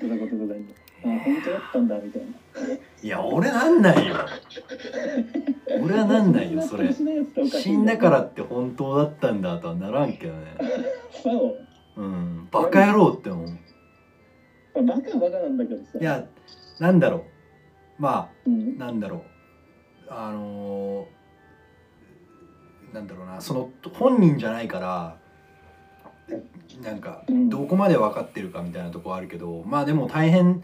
言ってたこととかにあ本当だったんだみたいな。いや俺なんないよ。俺はなんないよそれ。死んだからって本当だったんだとはならんけどね。そう。うん。バカ野郎って思う。バカはバカなんだけどさ。いやなんだろう。まうん。あなんだろう。あのーなんだろうな。その本人じゃないからなんかうんどこまで分かってるかみたいなとこはあるけどまあでも大変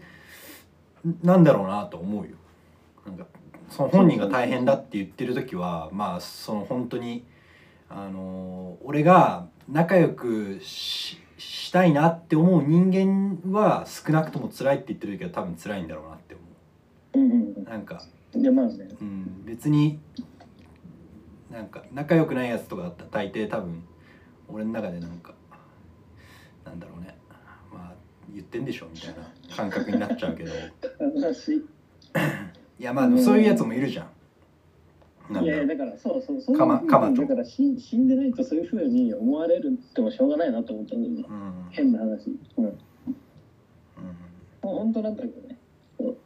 なんだろうなと思うよ。なんかその本人が大変だって言ってる時はまあその本当にあのー俺が仲良くししたいなって思う人間は少なくとも辛いって言ってる時は多分辛いんだろうなって思うんう。なんかうんいやまあねうん、別になんか仲良くないやつとかだったら大抵多分俺の中でなんかなんだろうね。まあ言ってんでしょみたいな感覚になっちゃうけど。悲しい。いやまあでもそういうやつもいるじゃん。いやだからそうそうそういうかまかまと。だから死死んでないとそういうふうに思われるってもしょうがないなと思ったんだよね。うん。変な話。うん。もううん本当なんだけどね。うん。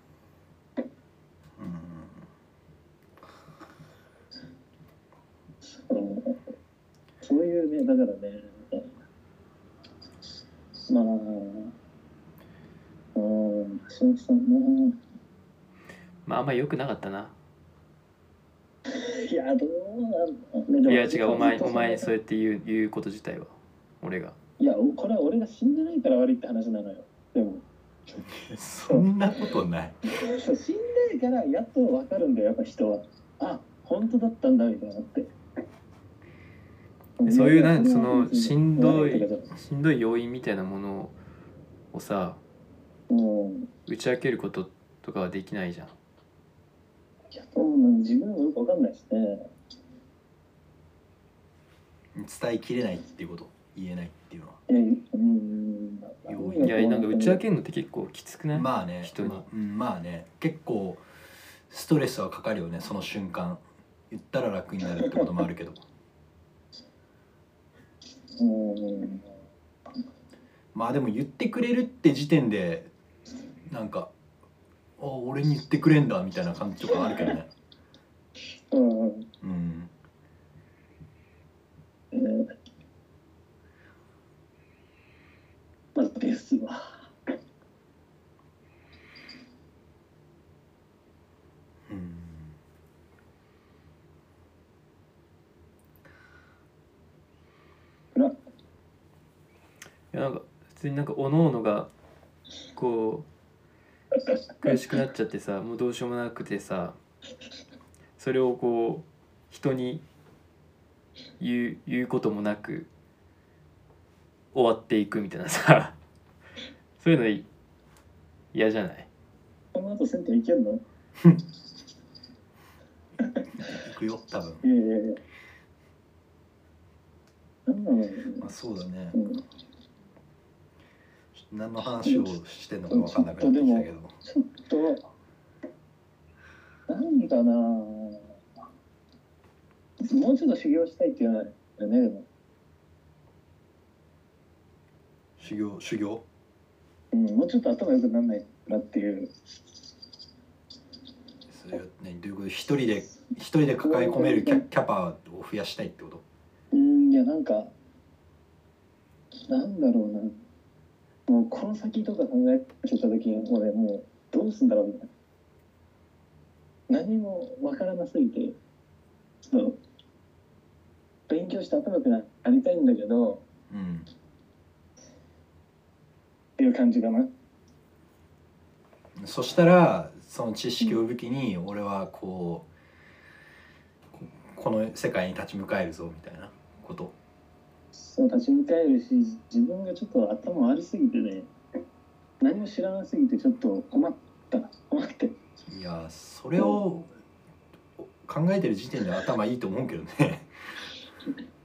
そう。そういうねだからねまあうん。橋本さん。もまああんま良くなかったな。いやどうなんだいや違う、お前、お前そうやって言う言うこと自体は。俺が。いやこれは俺が死んでないから悪いって話なのよ。でも。そんなことない。そう死んでからやっと分かるんだよやっぱ人は。あ本当だったんだみたいなって。そういうなんそのしんどいしんどい要因みたいなものをさ、うん。打ち明けることとかはできないじゃん。いやそうなん自分もよく分かんないしね。伝えきれないっていうこと？言えないっていうのは？いやうん。要因。いや、なんか打ち明けるのって結構きつくない、まあね。人に。まあうん、まあね。結構ストレスはかかるよね。その瞬間。言ったら楽になるってこともあるけど。うんまあでも言ってくれるって時点でなんか「あ俺に言ってくれんだ」みたいな感じとかあるけどね。うん。うん。ねまあですわ。うん。いやなんか普通になんかおのおのがこう苦しくなっちゃってさもうどうしようもなくてさそれをこう人に言う言うこともなく終わっていくみたいなさそういうのい嫌じゃない？この後銭湯行けんの？行くよ多分、いやいやいや。まあ、そうだね。うん何の話をしてんのか分かんなくなってきたけど。ちょっと、何かなもうちょっと修行したいって言わないよね、でも。修行修行？うん、もうちょっと頭良くならないなっていう。それは何？どういうこと？一人で一人で抱え込めるキャキャパを増やしたいってこと？うん、いや、なんか、なんだろうな。もう、この先とか考えちゃった時に、俺、もう、どうすんだろうみたいな。何もわからなすぎて、ちょっと、勉強して頭良くなりたいんだけど、うんっていう感じかな。そしたらその知識を武器に俺はこうこの世界に立ち向かえるぞみたいなことそう立ち向かえるし自分がちょっと頭悪すぎてね何も知らなすぎてちょっと困った困って。いやそれを考えてる時点で頭いいと思うけどね。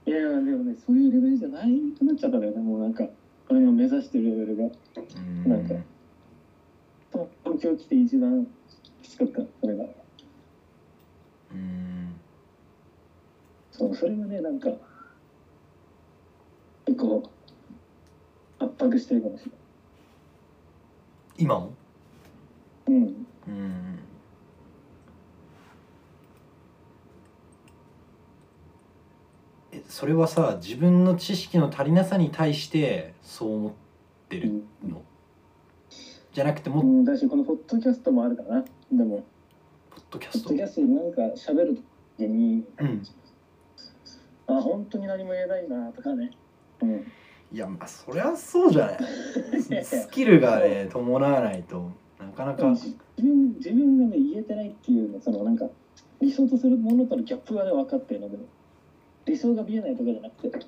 いやでもねそういうレベルじゃないくなっちゃったんだよね。もうなんか俺の目指してるレベルが。うん。なんか東京来て一番きつかったそれが。うん。そうそれがねなんか結構圧迫してるかもしれない。今も？うん。うん。えそれはさ自分の知識の足りなさに対してそう思ってるの、じゃなくてもっうん、だしこのポッドキャストもあるかな。でも。ポッドキャポッストドキャストでなんか喋る時にうん。あ本当に何も言えないなとかねうん。いやまあそりゃそうじゃない。スキルがね伴わないとなかなか。自分自分がね言えてないっていうのそのなんか理想とするものとのギャップがね分かってるので理想が見えないとかじゃなくて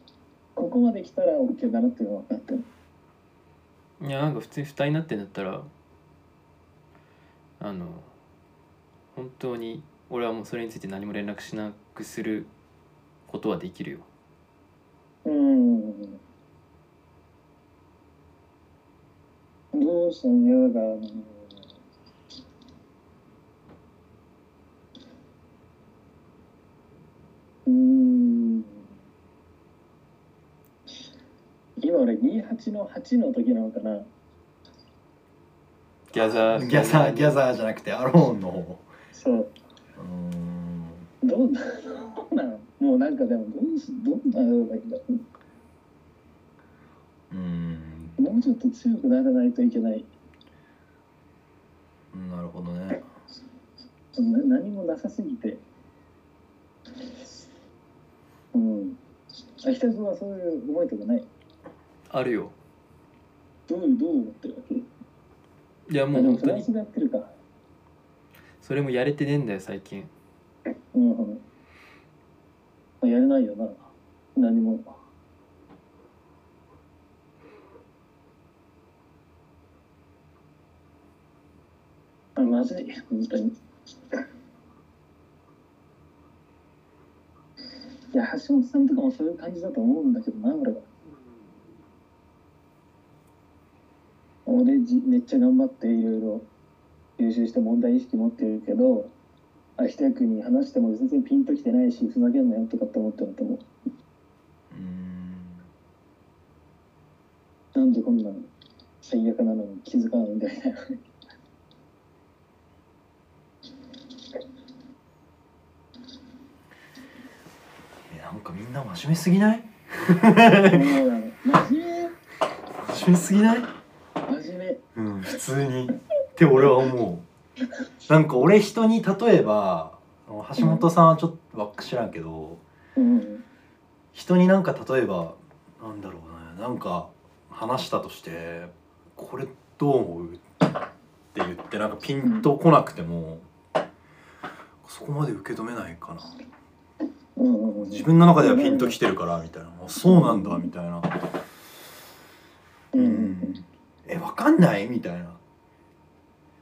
ここまで来たら OK だなっていうのが分かってる。いやなんか普通に負担になってんだったらあの本当に俺はもうそれについて何も連絡しなくすることはできるようん。どうしたんやらうんうん。今俺28の8の時なのかな。ギャザー。ギャザーギャザーじゃなくてアローンの方。そう。うーん。どうなどうなの？もうなんかでもどうしどうなのだけどうーん。もうちょっと強くならないといけない。なるほどね。な何もなさすぎて。うん。秋田君はそういう思いとかない？あるよ。どうどう思ってるわけ？いやもあう本当に。それもやれてねえんだよ最近。うんうんやれないよな。何も。あまずい。本当に。いや橋本さんとかもそういう感じだと思うんだけどな俺は。俺じめっちゃ頑張っていろいろ優秀して問題意識持ってるけど秋田君に話しても全然ピンときてないしふざけんなよとかって思ってると思う。うーん。なんでこんなの最悪なのに気づかないみたいなえなんかみんな真面目すぎない？真面目。真面目すぎない？真面目。うん普通に。って俺は思うなんか俺人に例えば橋本さんはちょっとばっか知らんけどうん人になんか例えばなんだろうねなんか話したとしてこれどう思うって言ってなんかピンとこなくても、そこまで受け止めないかな。自分の中ではピンときてるからみたいな。そうなんだみたいな。うんうん。えわかんない？みたいな。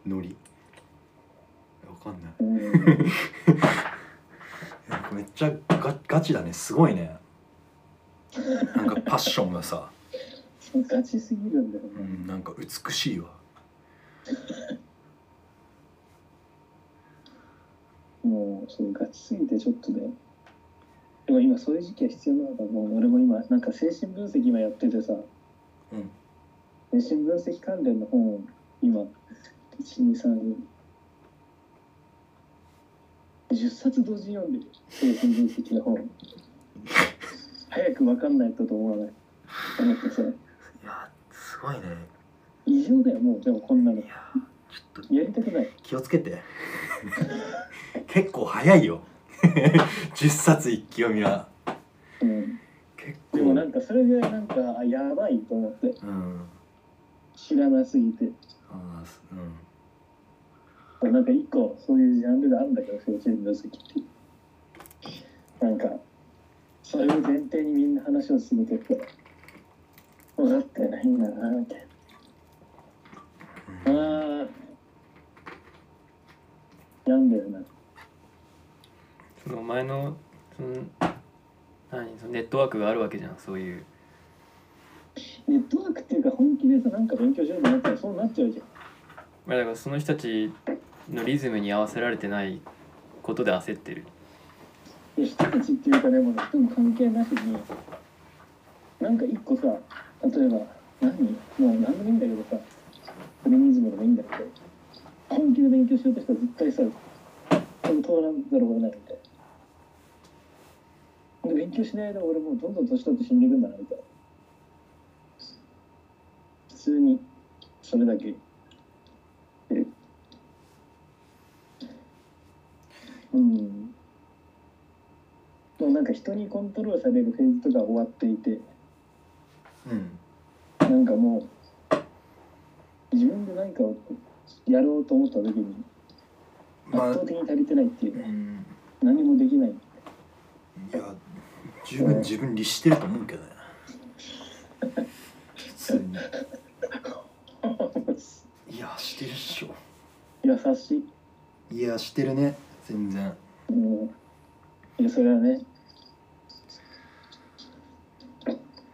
ノリ。かんない。めっちゃガガチだね。すごいね。なんかパッションがさ、ガチすぎるんだよね。うん、なんか美しいわ。もうそうガチすぎてちょっとね。でも今そういう時期は必要なのかもう俺も今なんか精神分析今やっててさ。うん。精神分析関連の本を今123 10冊同時に読んでる精神分析の本早く分かんないとと思わない思ってさいやすごいね。異常だよもうでもこんなの。いやちょっとやりたくない。気をつけて。結構早いよ。10冊一気読みは。うん。結構。でもなんかそれぐらいなんかあやばいと思って。うん。知らなすぎて。あーすうんなんか一個そういうジャンルがあるんだけど精神分析ってなんかそれを前提にみんな話を進めていくから分かってないんだなみたいなああ病んでるなそのお前のその何そのネットワークがあるわけじゃんそういうネットワークっていうか本気でさなんか勉強しようと思ったらそうなっちゃうじゃんまあだからその人たちのリズムに合わせられてないことで焦ってる。いや人たちっていうかでも人も関係なしになんか一個さ例えば何？もう何でもいいんだけどさフェミニズムでもいいんだけど本気で勉強しようとしたら絶対さ多分通らざるを得ないみたい。なで勉強しない間俺もうどんどん年取って死んでいくんだなみたいな。普通にそれだけえうん。でもなんか人にコントロールされるフェーズとか終わっていてうんなんかもう自分で何かをやろうと思った時にまあ圧倒的に足りてないっていうね、うん。何もできない。いや十分自分律してると思うけどね。普通に。いやしてるっしょ。優しい、いやしてるね全然。うん、いやそれはね。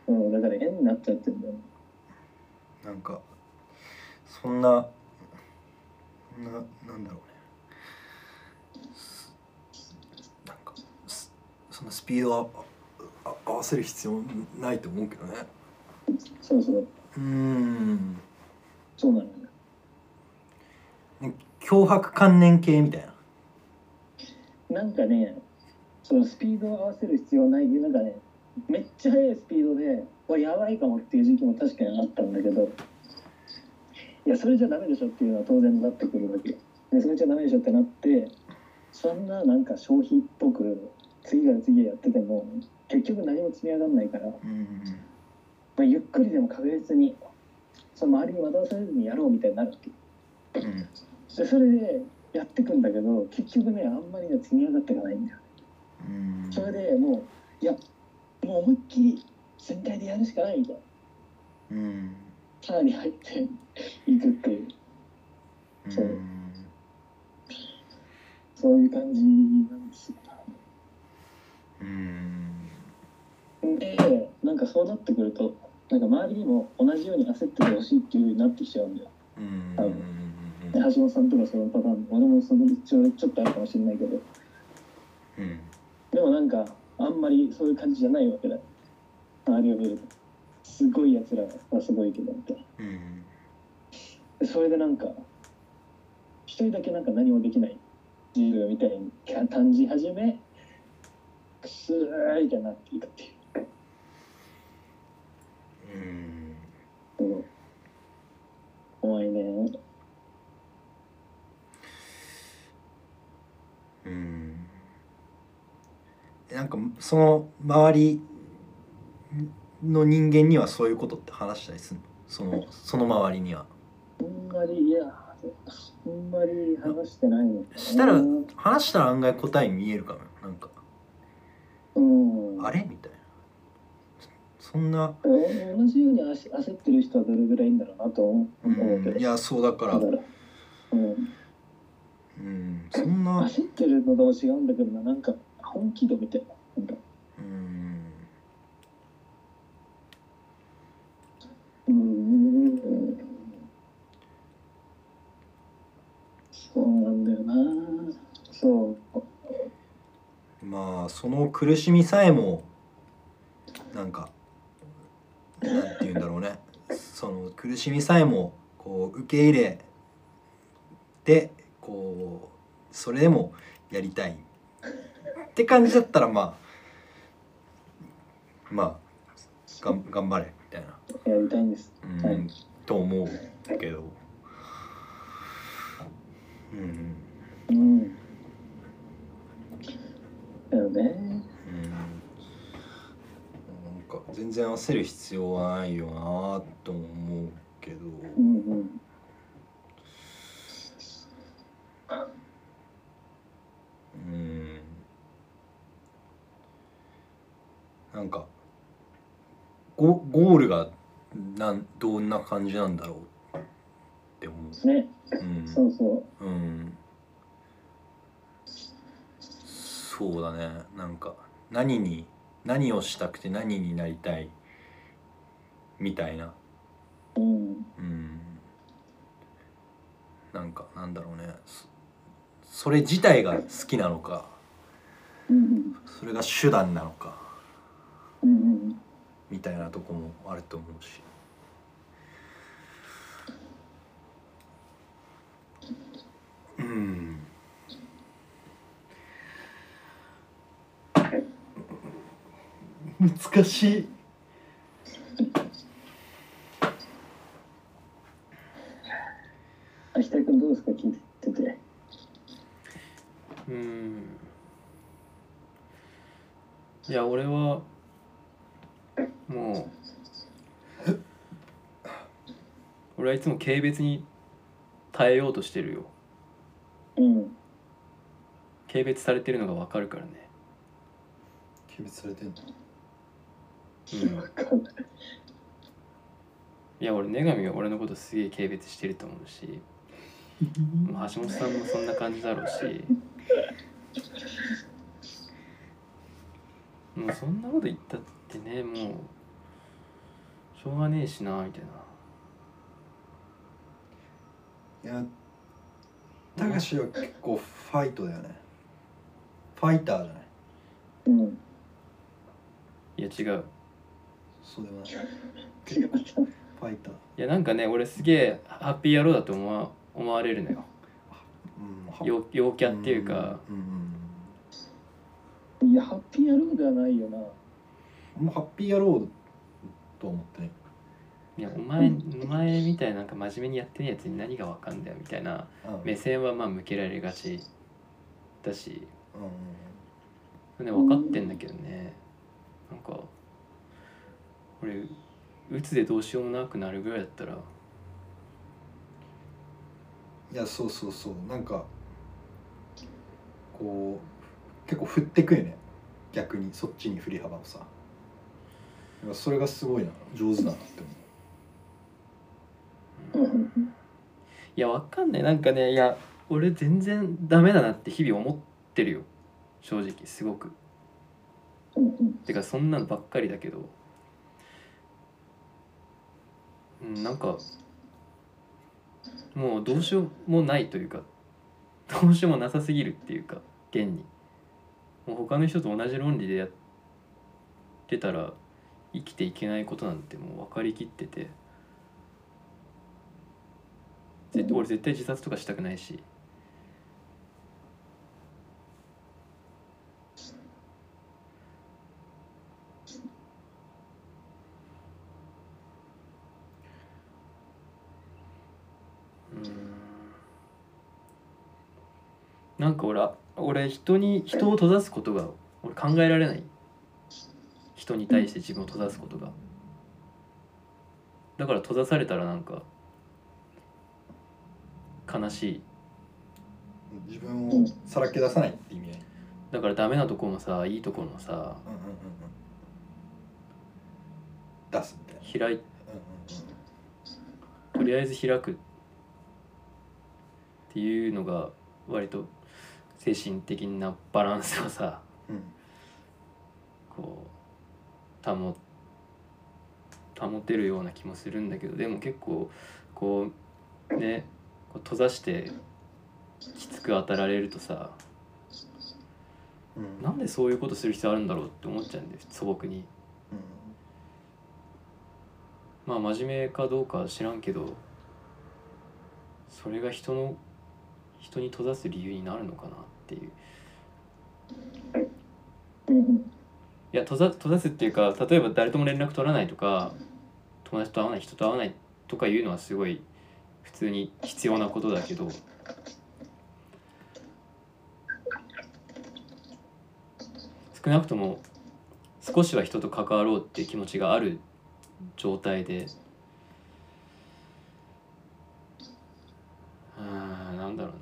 うんだから変になっちゃってるんだよ。なんかそんなななんだろうね。すなんかすそんなスピードは合わせる必要ないと思うけどね。そうそう。うーん。そうなのよ。ね脅迫観念系みたいななんかねそのスピードを合わせる必要ないなんかねめっちゃ速いスピードでわやばいかもっていう時期も確かにあったんだけどいやそれじゃダメでしょっていうのは当然なってくるわけ。でそれじゃダメでしょってなってそんななんか消費っぽく次から次へやってても結局何も積み上がんないから、まうんあ、ゆっくりでも確実にその周りに惑わされずにやろうみたいになるわけ。うん。でそれでやってくんだけど結局ねあんまりね積み上がっていかないんだようん。それでもういやもう思いっきり全体でやるしかないみたいな。うん。さらに入っていくっていう。そう。そういう感じなんですよ。うん。でなんかそうなってくるとなんか周りにも同じように焦っててほしいっていう風になってきちゃうんだよ。うん。多で橋本さんとかそのパターン俺もその一応ちょっとあるかもしれないけど。うん。でもなんかあんまりそういう感じじゃないわけだ。周りを見ると。すごいやつらはすごいけどみたいな。うん。でそれでなんか一人だけなんか何もできない自分みたいに感じ始めくすーみたいになっていくっていう。うん。う。ん怖いねうんなんかその周りの人間にはそういうことって話したりするの？そのその周りには。あんまりいやあんまり話してないのしたら話したら案外答え見えるかななんか。うん。あれ？みたいな。そんな。同じように焦焦ってる人はどれぐらいいいんだろうなと思ううけど。ん。いやそうだから。だからうん。うん。そんな。焦ってるのとも違うんだけどな。なんか本気度みたいななんか。うんうん。そうなんだよな。そう。まあその苦しみさえもなんかなんて言うんだろうね。その苦しみさえもこう受け入れてこうそれでもやりたい。って感じだったらまあまあがん頑張れみたいな、やりたいんです。うんはい。と思うけど。うんうん。だよね。うん。なんか全然焦る必要はないよなとも思うけど。うんうんうんなんかゴゴールがなんどんな感じなんだろうって思ねう、うん、そうそう。うん。そうだね。なんか何に何をしたくて何になりたいみたいな。うん。うん。なんかなんだろうね。そそれ自体が好きなのかうん。それが手段なのかみたいなとこもあると思うし。うん。難しい。いつも軽蔑に耐えようとしてるよ。うん。軽蔑されてるのが分かるからね。軽蔑されてんのうん。分かんない。いや俺女神は俺のことすげえ軽蔑してると思うし。まあ橋本さんもそんな感じだろうし。もうそんなこと言ったってねもうしょうがねえしなみたいないやたかしは結構ファイトだよね。ファイターじゃないうん。いや違う。そうでもない違う。ファイター。いやなんかね俺すげえハッピー野郎だと思わ思われるのよ。うん。は陽陽キャっていうか。うんうんいやハッピー野郎ではないよな。うんもうハッピー野郎と思ってねいやお前お前みたいななんか真面目にやってねえやつに何がわかんだよみたいなうん。目線はまあ向けられがちだし。うんね分かってんだけどね。なんか俺うつでどうしようもなくなるぐらいだったら。いやそうそうそう。なんかこう結構振ってくよね。逆にそっちに振り幅をさ。それがすごいな。上手だなって思ういやわかんない。なんかねいや俺全然ダメだなって日々思ってるよ。正直すごく。うんてかそんなのばっかりだけど。うんなんかもうどうしようもないというかどうしようもなさすぎるっていうか現に。もう他の人と同じ論理でやってたら生きていけないことなんてもう分かりきってて。ぜ俺絶対自殺とかしたくないし。なんか俺俺人に人を閉ざすことが俺考えられない。人に対して自分を閉ざすことが。だから閉ざされたらなんか悲しい。自分をさらけ出さないって意味。合いだからダメなとこもさいいところもさうんうんうん。うん出すみたいな。開いうんとりあえず開くっていうのが割と精神的なバランスをさうんうん。こう保保てるような気もするんだけどでも結構こうねこう閉ざしてきつく当たられるとさうん。なんでそういうことする必要あるんだろうって思っちゃうんです素朴に。まあ真面目かどうかは知らんけどそれが人の人に閉ざす理由になるのかなっていう。うん。いや閉ざ閉ざすっていうか例えば誰とも連絡取らないとか友達と会わない人と会わないとかいうのはすごい普通に必要なことだけど。少なくとも少しは人と関わろうっていう気持ちがある状態で。うんなんだろ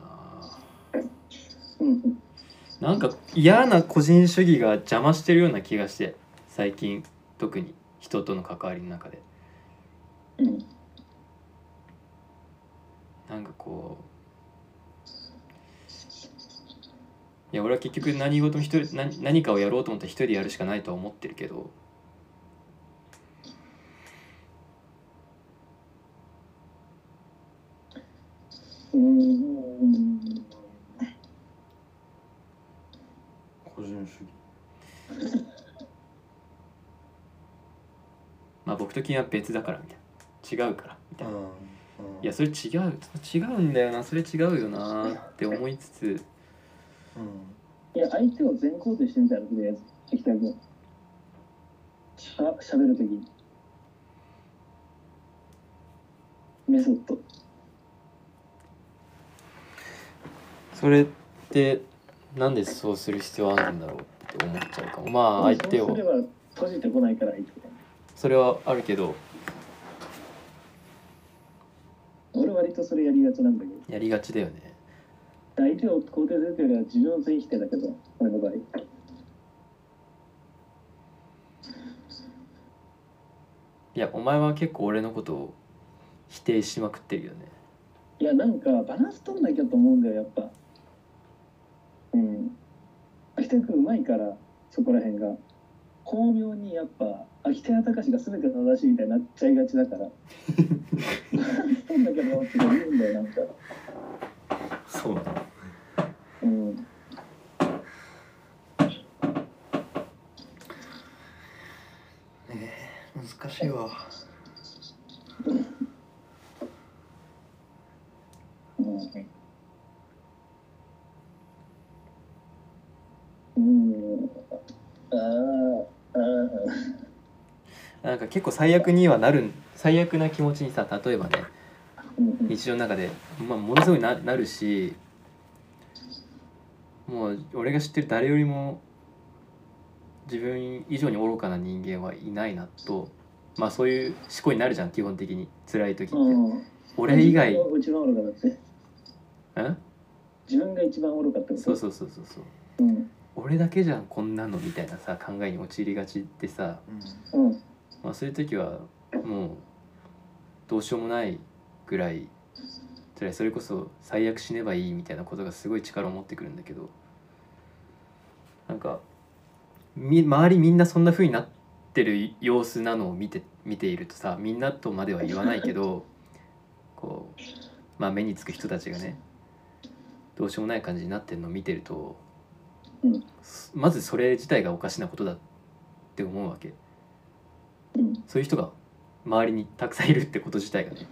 うな。なんか嫌な個人主義が邪魔してるような気がして最近。特に人との関わりの中で。なんかこういや俺は結局何事も一人何何かをやろうと思ったら一人でやるしかないとは思ってるけどうん個人主義。まあ僕と君は別だからみたいな。違うからみたいな、いいやそれ違う違うんだよな。それ違うよなって思いつつ。うん。いや相手を全肯定してみたらとりあえず。関田君しゃしゃべるときメソッド。それってなんでそうする必要あるんだろうって思っちゃうかも。まあ相手を。閉じてこないからそれはあるけど俺割とそれやりがちなんだけど。やりがちだよね。相手を肯定するというよりは自分を全否定だけど俺の場合。いやお前は結構俺のことを否定しまくってるよね。いやなんかバランス取んなきゃと思うんだよやっぱ。うん。秋田君うまいからそこら辺が巧妙にやっぱ秋田屋隆が全て正しいみたいになっちゃいがちだから。バランス取んなきゃと思って言うんだよなんか。そうだうん。ねえ難しいわ うんうんあーあーなんか結構最悪にはなる最悪な気持ちにさ例えばね日常の中で、まあ、ものすごいななるしもう俺が知ってる誰よりも自分以上に愚かな人間はいないなとまあそういう思考になるじゃん基本的に。辛い時って、うん。俺以外自分が一番愚かだって。ん自分が一番愚かってこと？そうそうそうそうそう。うん。俺だけじゃんこんなのみたいなさ考えに陥りがちってさ、うんうんまあ、そういう時はもうどうしようもないぐらいそれそれこそ最悪死ねばいいみたいなことがすごい力を持ってくるんだけどなんかみ周りみんなそんな風になってる様子なのを見て見ているとさみんなとまでは言わないけど こうまあ目につく人たちがねどうしようもない感じになってるのを見てると、うんまずそれ自体がおかしなことだって思うわけ。うん。そういう人が周りにたくさんいるってこと自体がね。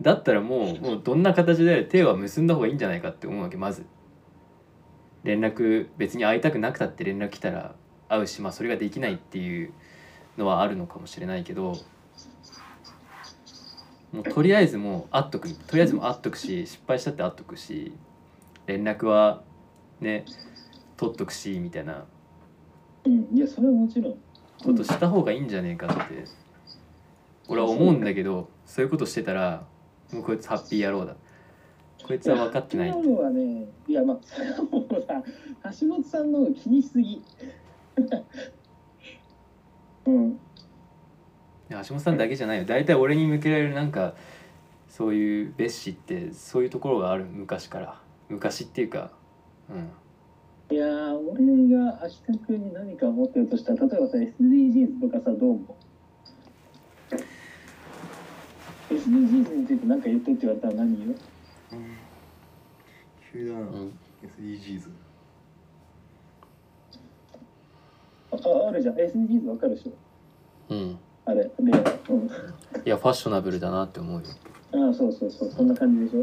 だったらもうもうどんな形で手は結んだ方がいいんじゃないかって思うわけまず。連絡別に会いたくなくたって連絡来たら会うしまあそれができないっていうのはあるのかもしれないけど。もうとりあえずもう会っとく。とりあえずもう会っとくし失敗したって会っとくし連絡はね取っとくしみたいな。うん。いやそれはもちろんことした方がいいんじゃねえかって俺は思うんだけどそういうことしてたらもうこいつハッピー野郎だ。こいつは分かってない今のはねいやまあもうさ橋本さんの気にしすぎ。うん。橋本さんだけじゃないよ。大体俺に向けられるなんかそういう蔑視ってそういうところがある。昔から。昔っていうかうんいやー俺が秋田君に何か思ってるとしたら例えばさ SDGs とかさどう思う？SDGs について何か言ってって言われたら何言う？急だな、うん。SDGs あああるじゃん。SDGs わかるでしょ？うん。あれで、うん、いやファッショナブルだなって思うよ。ああそうそうそう。そんな感じでしょ？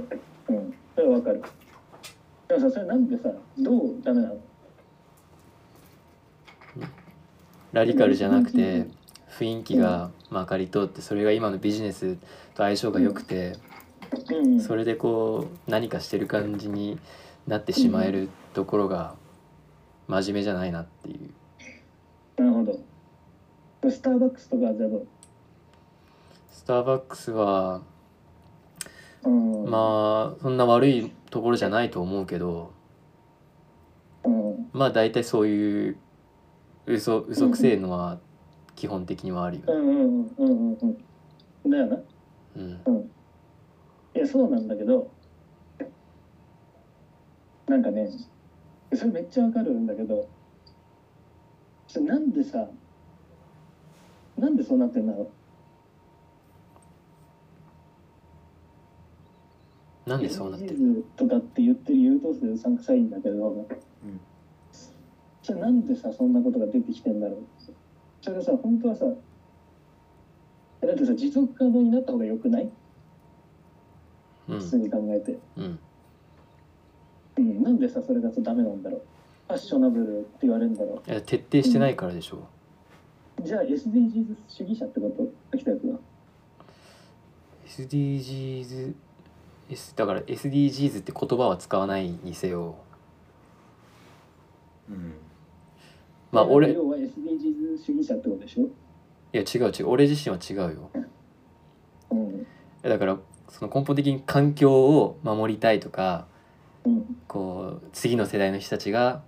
うん。それはわかるでもさそれなんでさどうダメなの？ラディカルじゃなくて雰囲気がまかり通ってそれが今のビジネスと相性が良くてうん。それでこう何かしてる感じになってしまえるところが真面目じゃないなっていう。なるほど。スターバックスとかじゃあどう？スターバックスはうん。まあそんな悪いところじゃないと思うけどうん。まあ大体そういう嘘嘘くせえのは基本的にはあるよね。うんうんうんうんうんうん。だよな。うん。いやそうなんだけどなんかねそれめっちゃわかるんだけどなんでさなんでそうなってんだろなんでそうなってるとかって言ってる優等生うさんくさいんだけど、うんそれなんでさそんなことが出てきてんだろう？それがさ本当はさだってさ持続可能になった方が良くない？うん。普通に考えて、うん。うん、なんでさそれがさダメなんだろう？ファッショナブルって言われるんだろいや徹底してないからでしょ。うじゃあ SDGs 主義者ってこと？秋田君は。SDGs S だから SDGs って言葉は使わないにせよ。うん。まあ俺い要は SDGs 主義者ってことでしょ？や違う違う。俺自身は違うよ。うん。だからその根本的に環境を守りたいとかうん。こう次の世代の人たちが、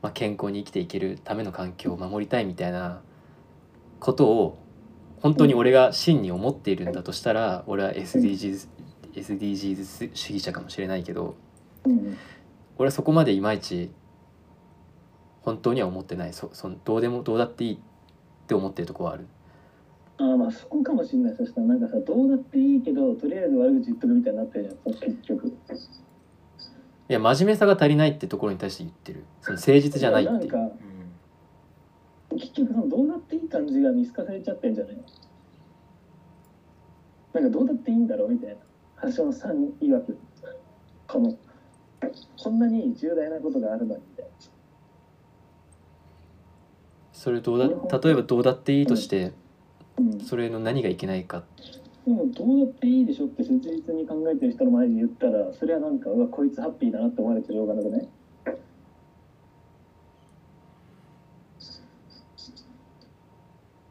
まあ、健康に生きていけるための環境を守りたいみたいなことを本当に俺が真に思っているんだとしたら俺は SDGs, SDGs 主義者かもしれないけどうん。俺はそこまでいまいち本当には思ってない。そそのどうでもどうだっていいって思ってるとこはある。ああまあそこかもしれない。そしたらなんかさどうだっていいけどとりあえず悪口言っとくみたいになってるじゃん。結局。いや真面目さが足りないってところに対して言ってる。その誠実じゃないって。いうなんかうん結局そのどうだっていい感じが見透かされちゃってんじゃないなんかどうだっていいんだろうみたいな橋本さん曰くこのこんなに重大なことがあるのにみたいそれどうだ例えばどうだっていいとしてな、うん、それの何がいけないか。でもどうだっていいでしょって切実に考えてる人の前で言ったらそれはなんかうわこいつハッピーだなって思われてるようがなくね。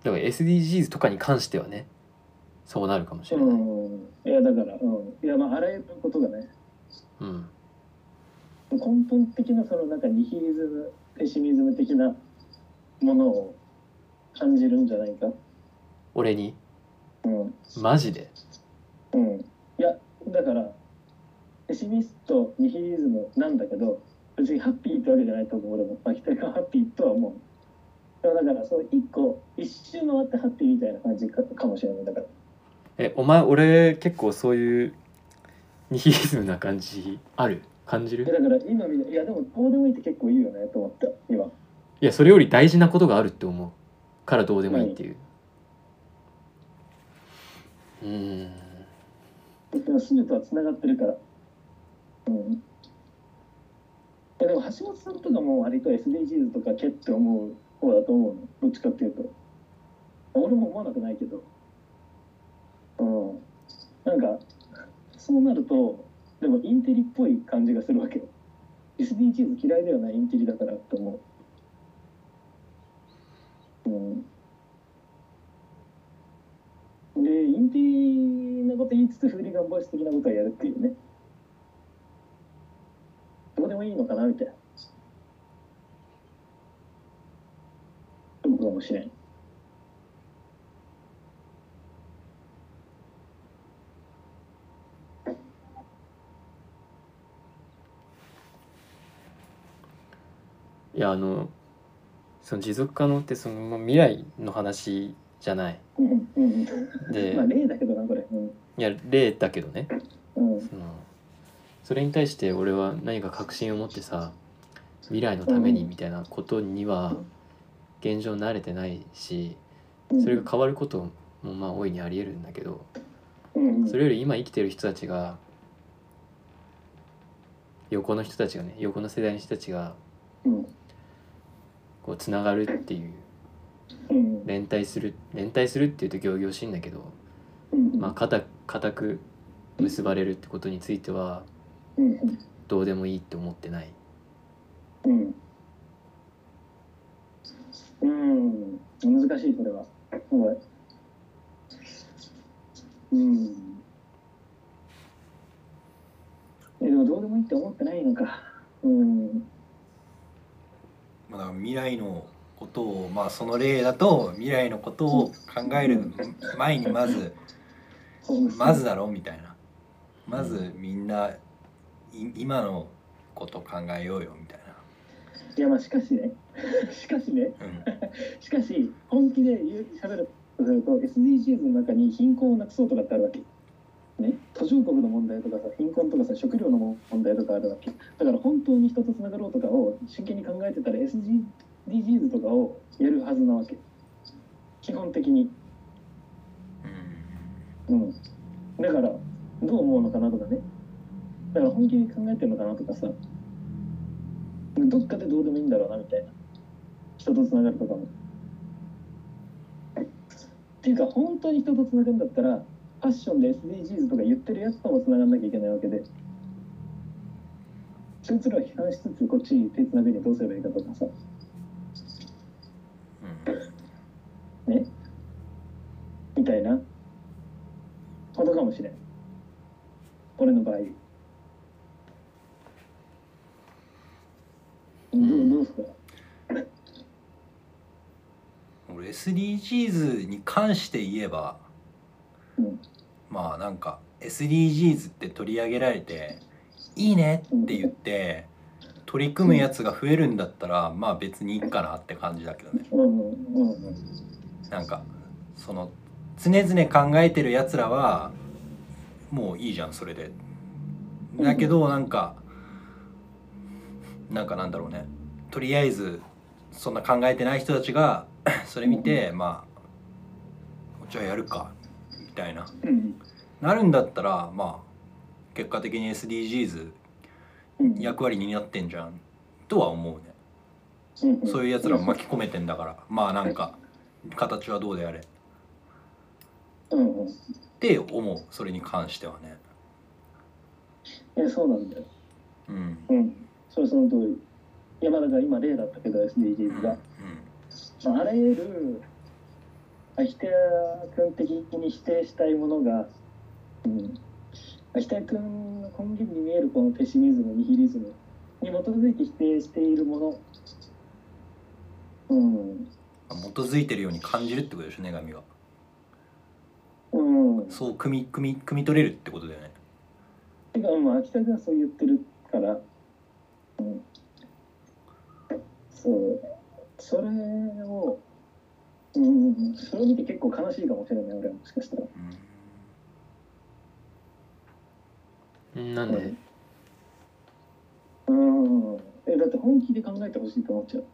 だから SDGs とかに関してはねそうなるかもしれない、うん。いやだからうん。いやまああらゆることがね。うん、根本的なそのなんかニヒリズムペシミズム的なものを感じるんじゃないか。俺に？うん。マジで？うん。いやだからペシミストニヒリズムなんだけど別にハッピーってわけじゃないと思う俺も。まあ北がハッピーとは思う。だからだからそう一個一周回ってハッピーみたいな感じかかもしれない。だからえお前俺結構そういうニヒリズムな感じ？ある？感じる？えだから今見ていやでもどうでもいいって結構いいよねと思った今。いやそれより大事なことがあるって思う。からどうでもいいっていう。うーんでも全てはつながってるから。うん。いやでも橋本さんとかも割と SDGs とかけって思う方だと思うの。どっちかっていうと。俺も思わなくないけどうん。なんかそうなるとでもインテリっぽい感じがするわけよ。SDGs 嫌いではないインテリだからと思う。うん。でインテリなこと言いつつフーリガンボイス的なことはやるっていうね。どうでもいいのかなみたいな。そうかもしれん。いやあのその持続可能ってそのまあ未来の話じゃない。うんうんうんでまあ例だけどなこれ。うん。いや例だけどね。うん。そのそれに対して俺は何か確信を持ってさ未来のためにみたいなことには現状慣れてないしそれが変わることもまあ大いにありえるんだけどうんうん。それより今生きてる人たちが横の人たちがね横の世代の人たちがうんこうつながるっていう。うん。連帯する連帯するっていうと仰々しいんだけどうんまあ固固く結ばれるってことについてはうんどうでもいいって思ってない。うん。うん。難しいそれは。すごい。うん。えでもどうでもいいって思ってないのか。うん。まあ、だから未来のことをまあその例だと未来のことを考える前にまずまずだろうみたいな。まずみんない今のこと考えようよみたいいやまあしかしね。しかしね。な、うん、しかし本気で言う喋るとすると SDGs の中に貧困をなくそうとかってあるわけね途上国の問題とかさ貧困とかさ食料の問題とかあるわけだから本当に人とつながろうとかを真剣に考えてたら SDGs とかをやるはずなわけ基本的にうんうん。だから、どう思うのかなとかね。だから本気に考えてるのかなとかさ。どっかでどうでもいいんだろうなみたいな。人とつながるとかも。っていうか、本当に人とつながるんだったら、ファッションで SDGs とか言ってるやつともつながんなきゃいけないわけで。そいつらを批判しつつ、こっちに手つなぐにはどうすればいいかとかさ。うん。ね？みたいな。ことかもしれん。俺の場合。どうどうすか俺 SDGs に関して言えばうんまあなんか SDGs って取り上げられていいねって言って取り組むやつが増えるんだったらまあ別にいいかなって感じだけどね。なんかその常々考えてるやつらはもういいじゃんそれで。だけどなんかなんかなんだろうね。とりあえずそんな考えてない人たちがそれ見てまあじゃあやるか。みたいな。うん。なるんだったらまあ結果的に SDGs うん。役割になってんじゃん。とは思うね。うんそういうやつらも巻き込めてんだから。まあなんか形はどうであれ。うんうん。って思う。それに関してはね。えそうなんだよ。うん。うん。それその通り。いやまあだから今例だったけど SDGs が、まあ、あらゆる秋田君的に否定したいものが、うん、秋田君の根源に見えるこのペシミズムニヒリズムに基づいて否定しているもの。うん。うん基づいてるように感じるってことでしょ女神がうん。そう汲み汲み汲み取れるってことだよね。てかまあ秋田君はそう言ってるから、うん、そう。それをうんそれを見て結構悲しいかもしれない俺はもしかしたら。うんなんで？うんえだって本気で考えてほしいと思っちゃう。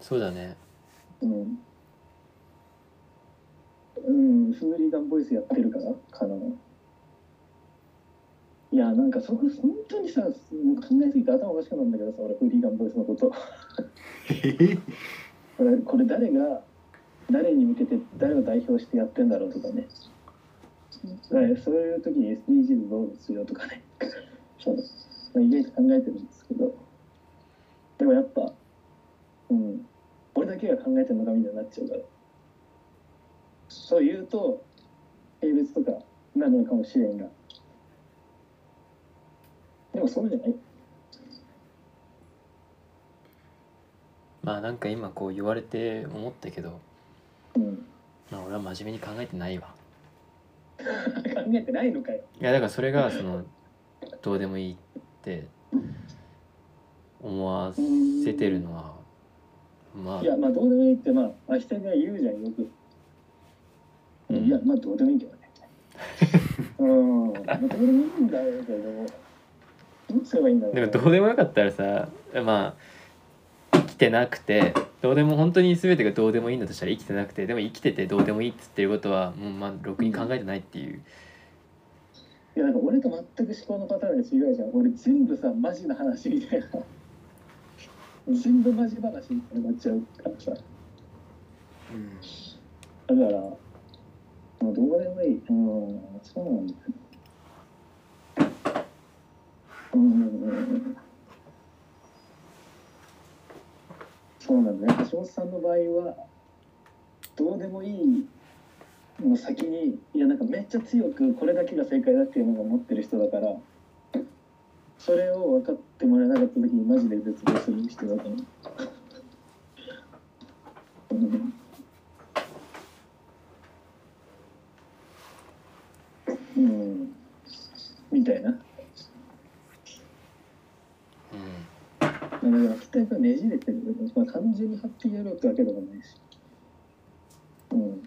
そうだねうん。うん、フーリーガンボイスやってるからかな。いや、なんかそこ、本当にさ、もう考えすぎて頭おかしくなるんだけどさ、俺、フーリーガンボイスのこと。これ、これ誰が、誰に向けて、誰を代表してやってんだろうとかね。かそういう時に SDGs どうですよとかね。そう。まあ意外と考えてるんですけど。でもやっぱ、うん。俺だけが考えてるのかみたいになっちゃうから。そう言うと、性別とかなのかもしれんが。でもそうじゃない？まあなんか今こう言われて思ったけどうん。まあ俺は真面目に考えてないわ考えてないのかよ。いやだからそれがそのどうでもいいって思わせてるのはまあいや、まあどうでもいいって、まあ、明日が言うじゃん、よく。うんいや、まあどうでもいいけどね。うん。まあどうでもいいんだけど、どうすればいいんだろう、でもどうでもよかったらさまあ生きてなくてどうでも本当に全てがどうでもいいんだとしたら生きてなくてでも生きててどうでもいいっつってることはもうまあろくに考えてないっていういや、なんか俺と全く思考のパターンが違うじゃん。俺全部さ、マジな話みたいな。全部マジ話になっちゃうからさ。だから、まあ、どうでもいい。うん、そうなんだよ。うん。そうなんだね。橋本さんの場合は、どうでもいいの先に、いや、なんかめっちゃ強くこれだけが正解だっていうのが持ってる人だから、それを分かってもらえなかった時にマジで絶望する人だから。ううん、みたいな。うん。だから、期待がねじれてるけど、まあ、単純にハッピーやろうってわけでもないし。うん。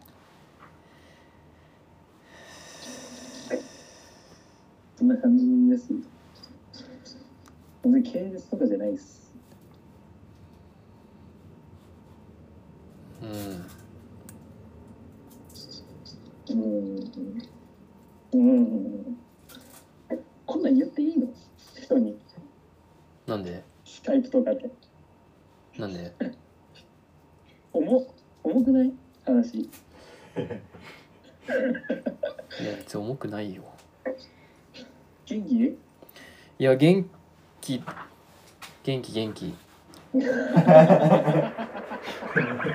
そん。な感じです。全然系列とかじゃないです。うん。うん。うん。うん。こん。なん。言っていいの人になん。でスカイプとかで。なんで？重重くない？話。いや別に重くないよ。元気？いや元気。元気元気